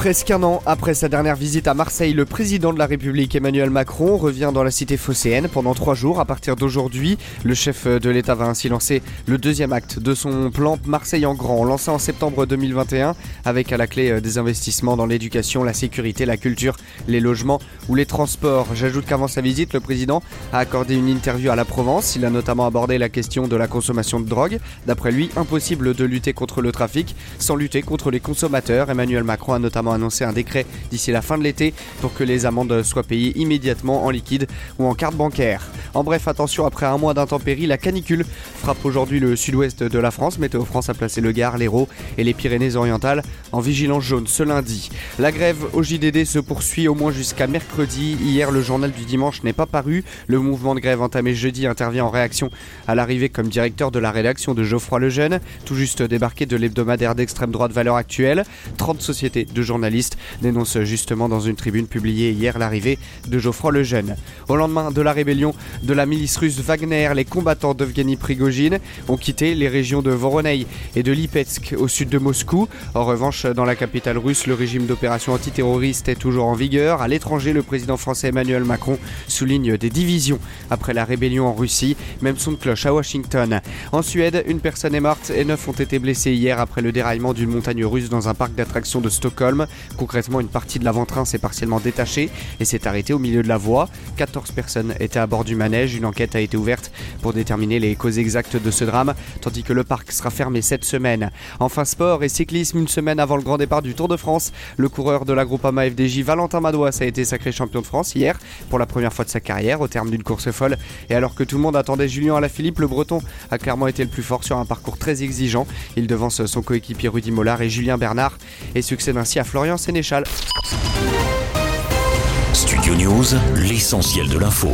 Presque un an après sa dernière visite à Marseille, le président de la République Emmanuel Macron revient dans la cité phocéenne pendant trois jours à partir d'aujourd'hui. Le chef de l'État va ainsi lancer le deuxième acte de son plan Marseille en grand, lancé en septembre 2021 avec à la clé euh, des investissements dans l'éducation, la sécurité, la culture, les logements ou les transports. J'ajoute qu'avant sa visite, le président a accordé une interview à la Provence. Il a notamment abordé la question de la consommation de drogue. D'après lui, impossible de lutter contre le trafic sans lutter contre les consommateurs. Emmanuel Macron a notamment annoncer un décret d'ici la fin de l'été pour que les amendes soient payées immédiatement en liquide ou en carte bancaire. En bref, attention, après un mois d'intempéries, la canicule frappe aujourd'hui le sud-ouest de la France. Météo France a placé le Gard, l'Hérault et les Pyrénées-Orientales en vigilance jaune ce lundi. La grève au JDD se poursuit au moins jusqu'à mercredi. Hier, le journal du dimanche n'est pas paru. Le mouvement de grève entamé jeudi intervient en réaction à l'arrivée comme directeur de la rédaction de Geoffroy Lejeune, tout juste débarqué de l'hebdomadaire d'extrême droite Valeur Actuelle. 30 sociétés de journalistes journaliste dénonce justement dans une tribune publiée hier l'arrivée de Geoffroy Lejeune. Au lendemain de la rébellion de la milice russe Wagner, les combattants d'Evgeny Prigogine ont quitté les régions de Voronezh et de Lipetsk au sud de Moscou. En revanche, dans la capitale russe, le régime d'opération antiterroriste est toujours en vigueur. À l'étranger, le président français Emmanuel Macron souligne des divisions après la rébellion en Russie. Même son de cloche à Washington. En Suède, une personne est morte et neuf ont été blessés hier après le déraillement d'une montagne russe dans un parc d'attractions de Stockholm. Concrètement, une partie de l'avant-train s'est partiellement détachée et s'est arrêtée au milieu de la voie. 14 personnes étaient à bord du manège. Une enquête a été ouverte pour déterminer les causes exactes de ce drame, tandis que le parc sera fermé cette semaine. Enfin, sport et cyclisme, une semaine avant le grand départ du Tour de France. Le coureur de la Groupama FDJ, Valentin Madouas, a été sacré champion de France hier pour la première fois de sa carrière au terme d'une course folle. Et alors que tout le monde attendait Julien Alaphilippe, le Breton a clairement été le plus fort sur un parcours très exigeant. Il devance son coéquipier Rudy Mollard et Julien Bernard et succède ainsi à Florian Sénéchal. Studio News, l'essentiel de l'info.